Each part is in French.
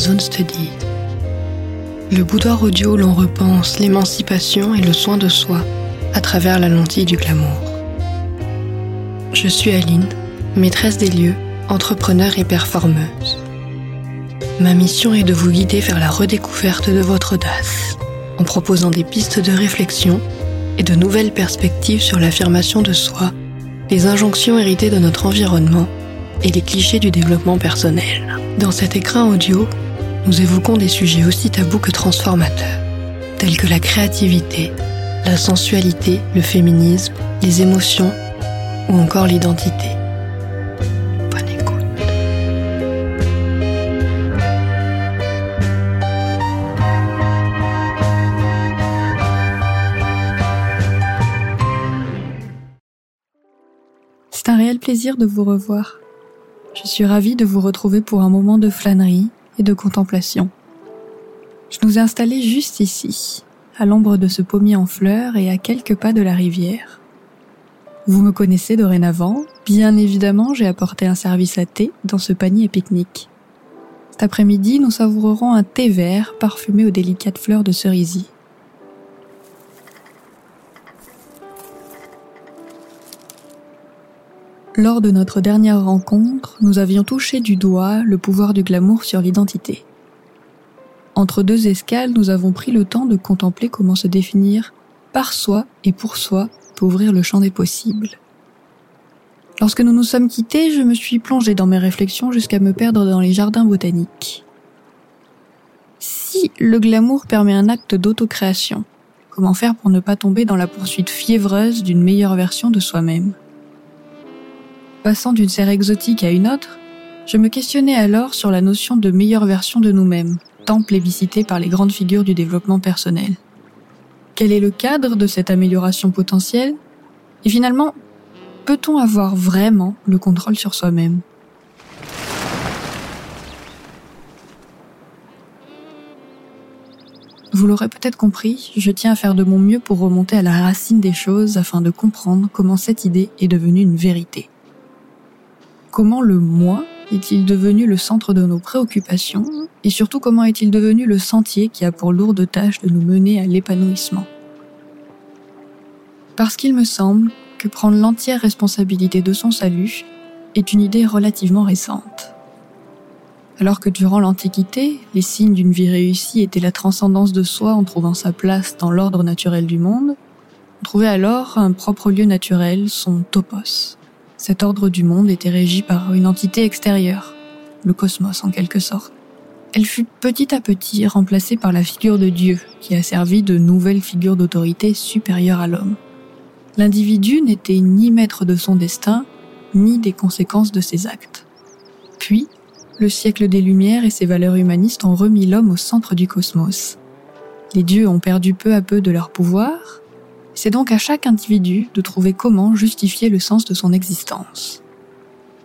Zone Study. Le boudoir audio l'on repense l'émancipation et le soin de soi à travers la lentille du glamour. Je suis Aline, maîtresse des lieux, entrepreneur et performeuse. Ma mission est de vous guider vers la redécouverte de votre audace, en proposant des pistes de réflexion et de nouvelles perspectives sur l'affirmation de soi, les injonctions héritées de notre environnement et les clichés du développement personnel. Dans cet écran audio, nous évoquons des sujets aussi tabous que transformateurs, tels que la créativité, la sensualité, le féminisme, les émotions ou encore l'identité. Bonne écoute. C'est un réel plaisir de vous revoir. Je suis ravie de vous retrouver pour un moment de flânerie de contemplation. Je nous ai installés juste ici, à l'ombre de ce pommier en fleurs et à quelques pas de la rivière. Vous me connaissez dorénavant, bien évidemment j'ai apporté un service à thé dans ce panier pique-nique. Cet après-midi, nous savourerons un thé vert parfumé aux délicates fleurs de cerisier. Lors de notre dernière rencontre, nous avions touché du doigt le pouvoir du glamour sur l'identité. Entre deux escales, nous avons pris le temps de contempler comment se définir par soi et pour soi peut ouvrir le champ des possibles. Lorsque nous nous sommes quittés, je me suis plongée dans mes réflexions jusqu'à me perdre dans les jardins botaniques. Si le glamour permet un acte d'autocréation, comment faire pour ne pas tomber dans la poursuite fiévreuse d'une meilleure version de soi-même? Passant d'une serre exotique à une autre, je me questionnais alors sur la notion de meilleure version de nous-mêmes, tant plébiscitée par les grandes figures du développement personnel. Quel est le cadre de cette amélioration potentielle? Et finalement, peut-on avoir vraiment le contrôle sur soi-même? Vous l'aurez peut-être compris, je tiens à faire de mon mieux pour remonter à la racine des choses afin de comprendre comment cette idée est devenue une vérité. Comment le moi est-il devenu le centre de nos préoccupations et surtout comment est-il devenu le sentier qui a pour lourde tâche de nous mener à l'épanouissement? Parce qu'il me semble que prendre l'entière responsabilité de son salut est une idée relativement récente. Alors que durant l'Antiquité, les signes d'une vie réussie étaient la transcendance de soi en trouvant sa place dans l'ordre naturel du monde, on trouvait alors un propre lieu naturel, son topos. Cet ordre du monde était régi par une entité extérieure, le cosmos en quelque sorte. Elle fut petit à petit remplacée par la figure de Dieu, qui a servi de nouvelle figure d'autorité supérieure à l'homme. L'individu n'était ni maître de son destin, ni des conséquences de ses actes. Puis, le siècle des Lumières et ses valeurs humanistes ont remis l'homme au centre du cosmos. Les dieux ont perdu peu à peu de leur pouvoir, c'est donc à chaque individu de trouver comment justifier le sens de son existence.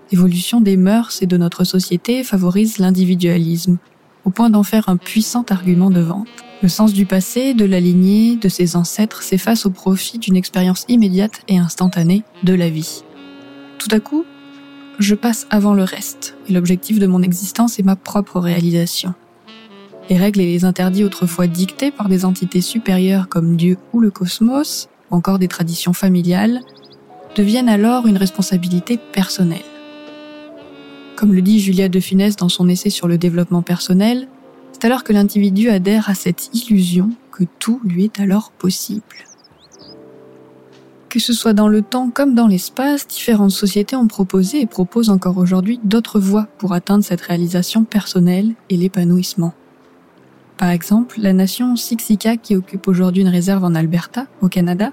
L'évolution des mœurs et de notre société favorise l'individualisme, au point d'en faire un puissant argument de vente. Le sens du passé, de la lignée, de ses ancêtres s'efface au profit d'une expérience immédiate et instantanée de la vie. Tout à coup, je passe avant le reste, et l'objectif de mon existence est ma propre réalisation. Les règles et les interdits autrefois dictés par des entités supérieures comme Dieu ou le cosmos, ou encore des traditions familiales, deviennent alors une responsabilité personnelle. Comme le dit Julia de Funès dans son essai sur le développement personnel, c'est alors que l'individu adhère à cette illusion que tout lui est alors possible. Que ce soit dans le temps comme dans l'espace, différentes sociétés ont proposé et proposent encore aujourd'hui d'autres voies pour atteindre cette réalisation personnelle et l'épanouissement. Par exemple, la nation Siksika, qui occupe aujourd'hui une réserve en Alberta, au Canada,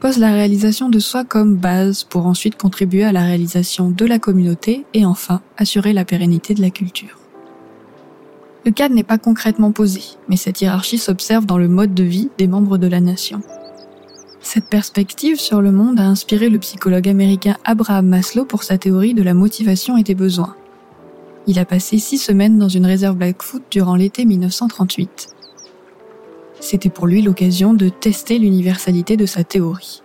pose la réalisation de soi comme base pour ensuite contribuer à la réalisation de la communauté et enfin assurer la pérennité de la culture. Le cadre n'est pas concrètement posé, mais cette hiérarchie s'observe dans le mode de vie des membres de la nation. Cette perspective sur le monde a inspiré le psychologue américain Abraham Maslow pour sa théorie de la motivation et des besoins. Il a passé six semaines dans une réserve Blackfoot durant l'été 1938. C'était pour lui l'occasion de tester l'universalité de sa théorie.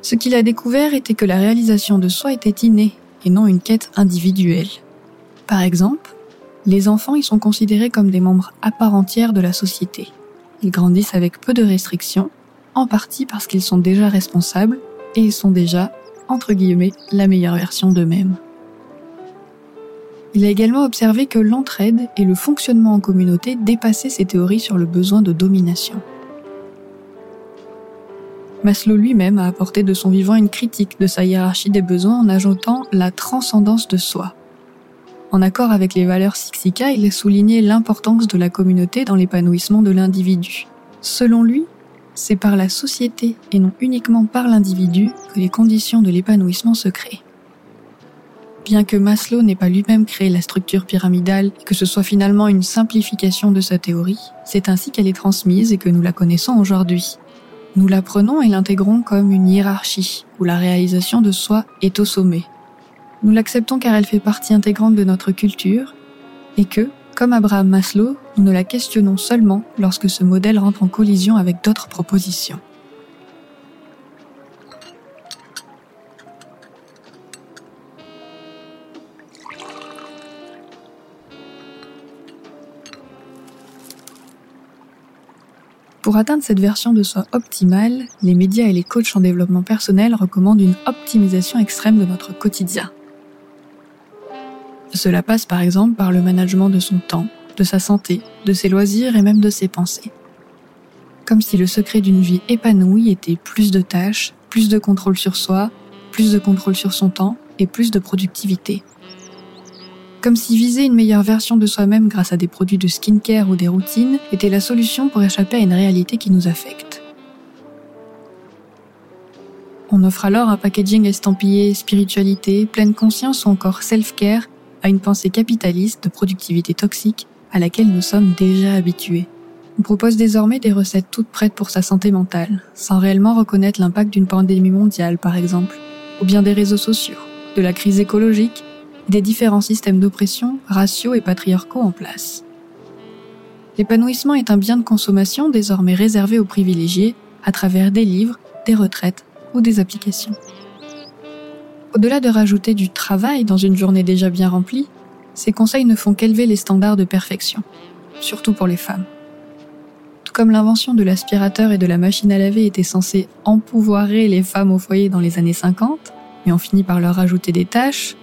Ce qu'il a découvert était que la réalisation de soi était innée et non une quête individuelle. Par exemple, Les enfants y sont considérés comme des membres à part entière de la société. Ils grandissent avec peu de restrictions, en partie parce qu'ils sont déjà responsables et ils sont déjà, entre guillemets, la meilleure version d'eux-mêmes. Il a également observé que l'entraide et le fonctionnement en communauté dépassaient ses théories sur le besoin de domination. Maslow lui-même a apporté de son vivant une critique de sa hiérarchie des besoins en ajoutant la transcendance de soi. En accord avec les valeurs Sixika, il a souligné l'importance de la communauté dans l'épanouissement de l'individu. Selon lui, c'est par la société et non uniquement par l'individu que les conditions de l'épanouissement se créent. Bien que Maslow n'ait pas lui-même créé la structure pyramidale que ce soit finalement une simplification de sa théorie, c'est ainsi qu'elle est transmise et que nous la connaissons aujourd'hui. Nous la prenons et l'intégrons comme une hiérarchie, où la réalisation de soi est au sommet. Nous l'acceptons car elle fait partie intégrante de notre culture, et que, comme Abraham Maslow, nous ne la questionnons seulement lorsque ce modèle rentre en collision avec d'autres propositions. Pour atteindre cette version de soi optimale, les médias et les coachs en développement personnel recommandent une optimisation extrême de notre quotidien. Cela passe par exemple par le management de son temps, de sa santé, de ses loisirs et même de ses pensées. Comme si le secret d'une vie épanouie était plus de tâches, plus de contrôle sur soi, plus de contrôle sur son temps et plus de productivité. Comme si viser une meilleure version de soi-même grâce à des produits de skincare ou des routines était la solution pour échapper à une réalité qui nous affecte. On offre alors un packaging estampillé spiritualité, pleine conscience ou encore self-care à une pensée capitaliste de productivité toxique à laquelle nous sommes déjà habitués. On propose désormais des recettes toutes prêtes pour sa santé mentale, sans réellement reconnaître l'impact d'une pandémie mondiale par exemple, ou bien des réseaux sociaux, de la crise écologique des différents systèmes d'oppression, raciaux et patriarcaux en place. L'épanouissement est un bien de consommation désormais réservé aux privilégiés à travers des livres, des retraites ou des applications. Au-delà de rajouter du travail dans une journée déjà bien remplie, ces conseils ne font qu'élever les standards de perfection, surtout pour les femmes. Tout comme l'invention de l'aspirateur et de la machine à laver était censée empouvoirer les femmes au foyer dans les années 50, mais on finit par leur rajouter des tâches,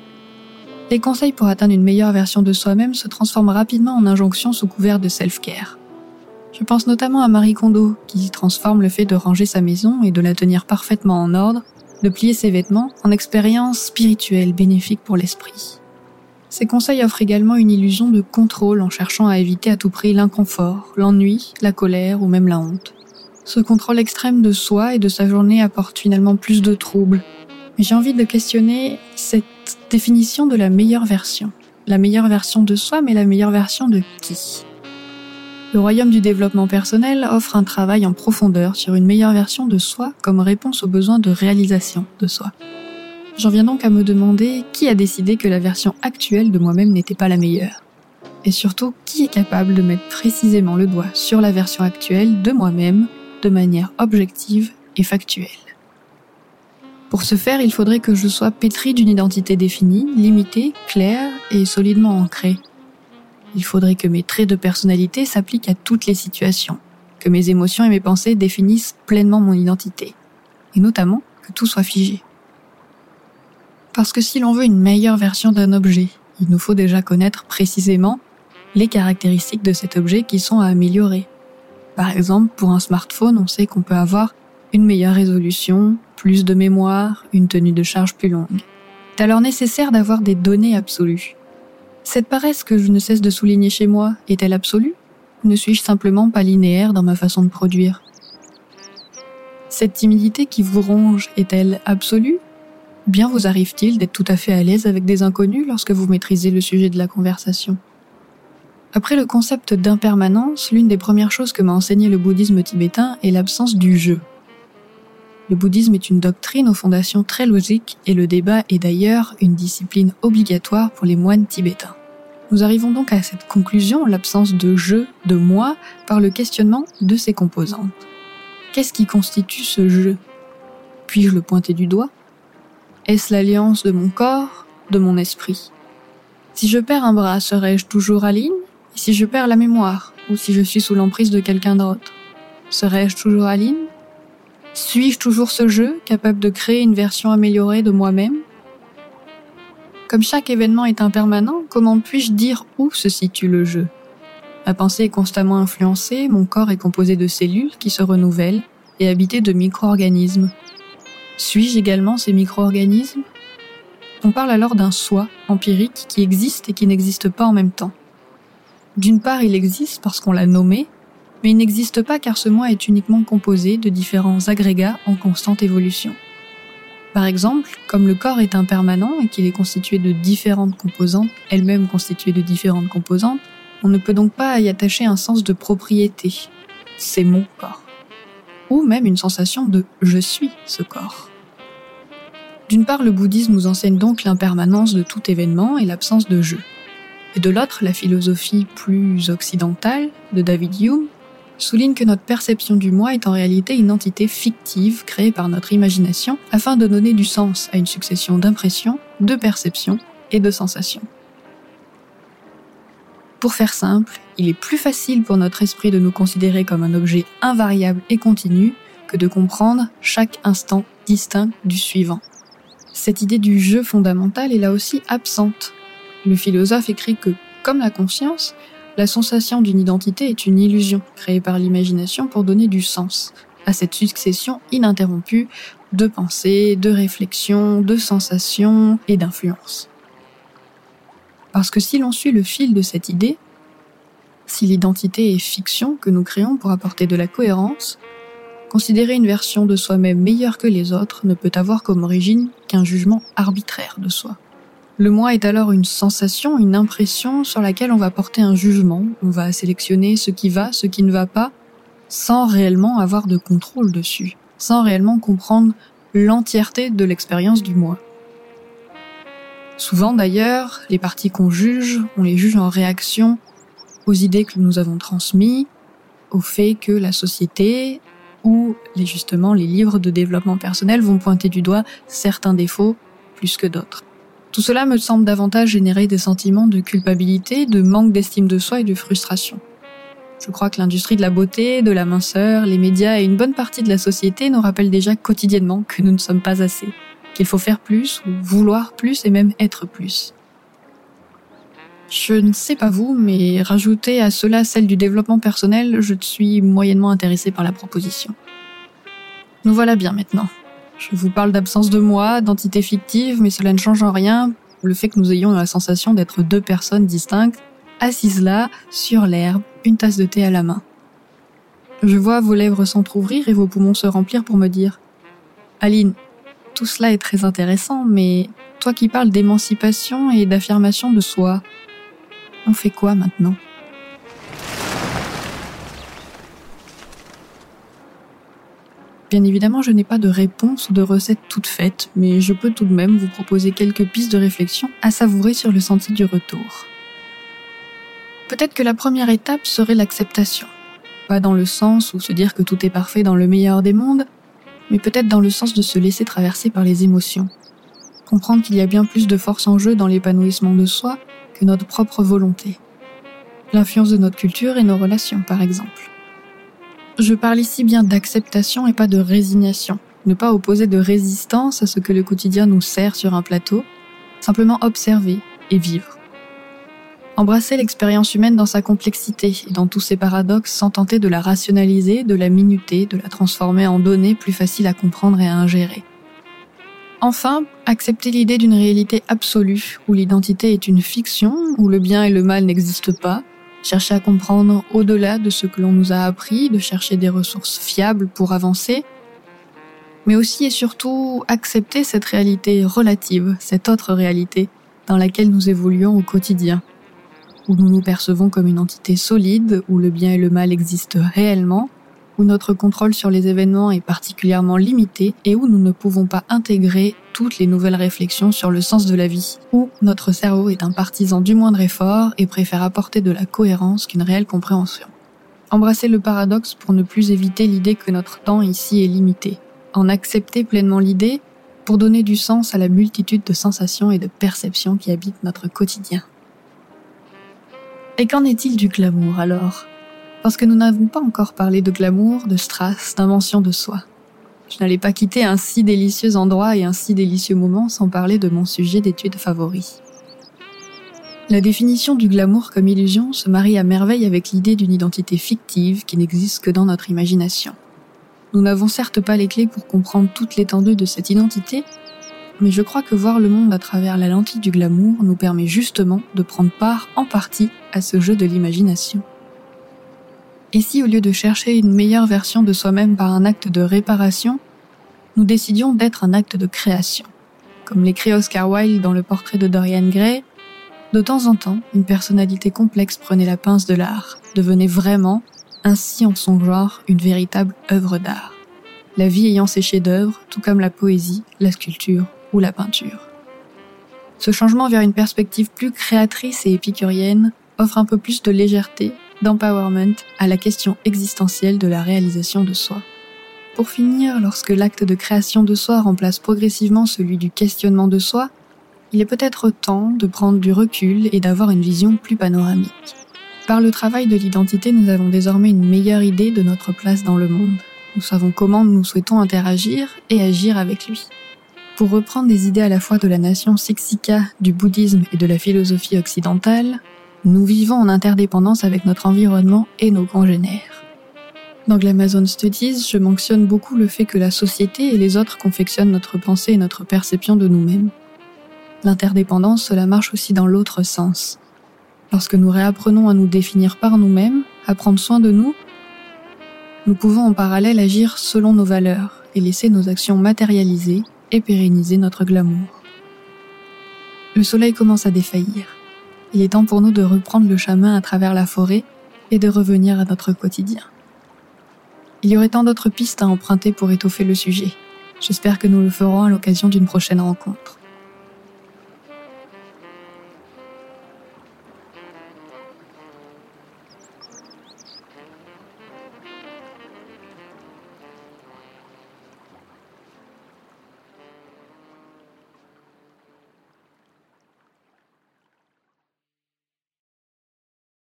les conseils pour atteindre une meilleure version de soi-même se transforment rapidement en injonctions sous couvert de self-care. Je pense notamment à Marie Kondo, qui transforme le fait de ranger sa maison et de la tenir parfaitement en ordre, de plier ses vêtements, en expérience spirituelle bénéfique pour l'esprit. Ces conseils offrent également une illusion de contrôle en cherchant à éviter à tout prix l'inconfort, l'ennui, la colère ou même la honte. Ce contrôle extrême de soi et de sa journée apporte finalement plus de troubles. Mais j'ai envie de questionner cette définition de la meilleure version. La meilleure version de soi, mais la meilleure version de qui? Le royaume du développement personnel offre un travail en profondeur sur une meilleure version de soi comme réponse aux besoins de réalisation de soi. J'en viens donc à me demander qui a décidé que la version actuelle de moi-même n'était pas la meilleure. Et surtout, qui est capable de mettre précisément le doigt sur la version actuelle de moi-même de manière objective et factuelle? Pour ce faire, il faudrait que je sois pétri d'une identité définie, limitée, claire et solidement ancrée. Il faudrait que mes traits de personnalité s'appliquent à toutes les situations, que mes émotions et mes pensées définissent pleinement mon identité, et notamment que tout soit figé. Parce que si l'on veut une meilleure version d'un objet, il nous faut déjà connaître précisément les caractéristiques de cet objet qui sont à améliorer. Par exemple, pour un smartphone, on sait qu'on peut avoir une meilleure résolution, plus de mémoire, une tenue de charge plus longue. C'est alors nécessaire d'avoir des données absolues. Cette paresse que je ne cesse de souligner chez moi est-elle absolue? Ne suis-je simplement pas linéaire dans ma façon de produire? Cette timidité qui vous ronge est-elle absolue? Bien vous arrive-t-il d'être tout à fait à l'aise avec des inconnus lorsque vous maîtrisez le sujet de la conversation? Après le concept d'impermanence, l'une des premières choses que m'a enseigné le bouddhisme tibétain est l'absence du jeu. Le bouddhisme est une doctrine aux fondations très logiques et le débat est d'ailleurs une discipline obligatoire pour les moines tibétains. Nous arrivons donc à cette conclusion, l'absence de jeu, de moi, par le questionnement de ses composantes. Qu'est-ce qui constitue ce jeu Puis-je le pointer du doigt? Est-ce l'alliance de mon corps, de mon esprit? Si je perds un bras, serai-je toujours Aline Et si je perds la mémoire, ou si je suis sous l'emprise de quelqu'un d'autre, serai-je toujours Aline Suis-je toujours ce jeu, capable de créer une version améliorée de moi-même? Comme chaque événement est impermanent, comment puis-je dire où se situe le jeu? Ma pensée est constamment influencée, mon corps est composé de cellules qui se renouvellent et habité de micro-organismes. Suis-je également ces micro-organismes? On parle alors d'un soi empirique qui existe et qui n'existe pas en même temps. D'une part, il existe parce qu'on l'a nommé, mais il n'existe pas car ce moi est uniquement composé de différents agrégats en constante évolution. Par exemple, comme le corps est impermanent et qu'il est constitué de différentes composantes, elles-mêmes constituées de différentes composantes, on ne peut donc pas y attacher un sens de propriété. C'est mon corps. Ou même une sensation de je suis ce corps. D'une part, le bouddhisme nous enseigne donc l'impermanence de tout événement et l'absence de jeu. Et de l'autre, la philosophie plus occidentale de David Hume souligne que notre perception du moi est en réalité une entité fictive créée par notre imagination afin de donner du sens à une succession d'impressions, de perceptions et de sensations. Pour faire simple, il est plus facile pour notre esprit de nous considérer comme un objet invariable et continu que de comprendre chaque instant distinct du suivant. Cette idée du jeu fondamental est là aussi absente. Le philosophe écrit que, comme la conscience, la sensation d'une identité est une illusion créée par l'imagination pour donner du sens à cette succession ininterrompue de pensées, de réflexions, de sensations et d'influences. Parce que si l'on suit le fil de cette idée, si l'identité est fiction que nous créons pour apporter de la cohérence, considérer une version de soi-même meilleure que les autres ne peut avoir comme origine qu'un jugement arbitraire de soi. Le moi est alors une sensation, une impression sur laquelle on va porter un jugement, on va sélectionner ce qui va, ce qui ne va pas, sans réellement avoir de contrôle dessus, sans réellement comprendre l'entièreté de l'expérience du moi. Souvent d'ailleurs, les parties qu'on juge, on les juge en réaction aux idées que nous avons transmises, au fait que la société ou les, justement les livres de développement personnel vont pointer du doigt certains défauts plus que d'autres. Tout cela me semble davantage générer des sentiments de culpabilité, de manque d'estime de soi et de frustration. Je crois que l'industrie de la beauté, de la minceur, les médias et une bonne partie de la société nous rappellent déjà quotidiennement que nous ne sommes pas assez qu'il faut faire plus, ou vouloir plus et même être plus. Je ne sais pas vous, mais rajouter à cela celle du développement personnel, je suis moyennement intéressé par la proposition. Nous voilà bien maintenant. Je vous parle d'absence de moi, d'entité fictive, mais cela ne change en rien le fait que nous ayons la sensation d'être deux personnes distinctes, assises là, sur l'herbe, une tasse de thé à la main. Je vois vos lèvres s'entr'ouvrir et vos poumons se remplir pour me dire Aline, tout cela est très intéressant, mais toi qui parles d'émancipation et d'affirmation de soi, on fait quoi maintenant? Bien évidemment, je n'ai pas de réponse ou de recette toute faite, mais je peux tout de même vous proposer quelques pistes de réflexion à savourer sur le sentier du retour. Peut-être que la première étape serait l'acceptation. Pas dans le sens où se dire que tout est parfait dans le meilleur des mondes, mais peut-être dans le sens de se laisser traverser par les émotions. Comprendre qu'il y a bien plus de force en jeu dans l'épanouissement de soi que notre propre volonté. L'influence de notre culture et nos relations, par exemple. Je parle ici bien d'acceptation et pas de résignation. Ne pas opposer de résistance à ce que le quotidien nous sert sur un plateau, simplement observer et vivre. Embrasser l'expérience humaine dans sa complexité et dans tous ses paradoxes sans tenter de la rationaliser, de la minuter, de la transformer en données plus faciles à comprendre et à ingérer. Enfin, accepter l'idée d'une réalité absolue, où l'identité est une fiction, où le bien et le mal n'existent pas, chercher à comprendre au-delà de ce que l'on nous a appris, de chercher des ressources fiables pour avancer, mais aussi et surtout accepter cette réalité relative, cette autre réalité dans laquelle nous évoluons au quotidien où nous nous percevons comme une entité solide, où le bien et le mal existent réellement, où notre contrôle sur les événements est particulièrement limité et où nous ne pouvons pas intégrer toutes les nouvelles réflexions sur le sens de la vie, où notre cerveau est un partisan du moindre effort et préfère apporter de la cohérence qu'une réelle compréhension. Embrasser le paradoxe pour ne plus éviter l'idée que notre temps ici est limité. En accepter pleinement l'idée pour donner du sens à la multitude de sensations et de perceptions qui habitent notre quotidien. Et qu'en est-il du glamour alors? Parce que nous n'avons pas encore parlé de glamour, de strass, d'invention de soi. Je n'allais pas quitter un si délicieux endroit et un si délicieux moment sans parler de mon sujet d'étude favori. La définition du glamour comme illusion se marie à merveille avec l'idée d'une identité fictive qui n'existe que dans notre imagination. Nous n'avons certes pas les clés pour comprendre toute l'étendue de cette identité, mais je crois que voir le monde à travers la lentille du glamour nous permet justement de prendre part en partie à ce jeu de l'imagination. Et si au lieu de chercher une meilleure version de soi-même par un acte de réparation, nous décidions d'être un acte de création Comme l'écrit Oscar Wilde dans le portrait de Dorian Gray, de temps en temps, une personnalité complexe prenait la pince de l'art, devenait vraiment, ainsi en son genre, une véritable œuvre d'art. La vie ayant ses chefs-d'œuvre, tout comme la poésie, la sculpture ou la peinture. Ce changement vers une perspective plus créatrice et épicurienne offre un peu plus de légèreté, d'empowerment à la question existentielle de la réalisation de soi. Pour finir, lorsque l'acte de création de soi remplace progressivement celui du questionnement de soi, il est peut-être temps de prendre du recul et d'avoir une vision plus panoramique. Par le travail de l'identité, nous avons désormais une meilleure idée de notre place dans le monde. Nous savons comment nous souhaitons interagir et agir avec lui. Pour reprendre des idées à la fois de la nation Siksika, du bouddhisme et de la philosophie occidentale, nous vivons en interdépendance avec notre environnement et nos congénères. Dans Glamazon Studies, je mentionne beaucoup le fait que la société et les autres confectionnent notre pensée et notre perception de nous-mêmes. L'interdépendance, cela marche aussi dans l'autre sens. Lorsque nous réapprenons à nous définir par nous-mêmes, à prendre soin de nous, nous pouvons en parallèle agir selon nos valeurs et laisser nos actions matérialiser et pérenniser notre glamour. Le soleil commence à défaillir. Il est temps pour nous de reprendre le chemin à travers la forêt et de revenir à notre quotidien. Il y aurait tant d'autres pistes à emprunter pour étoffer le sujet. J'espère que nous le ferons à l'occasion d'une prochaine rencontre.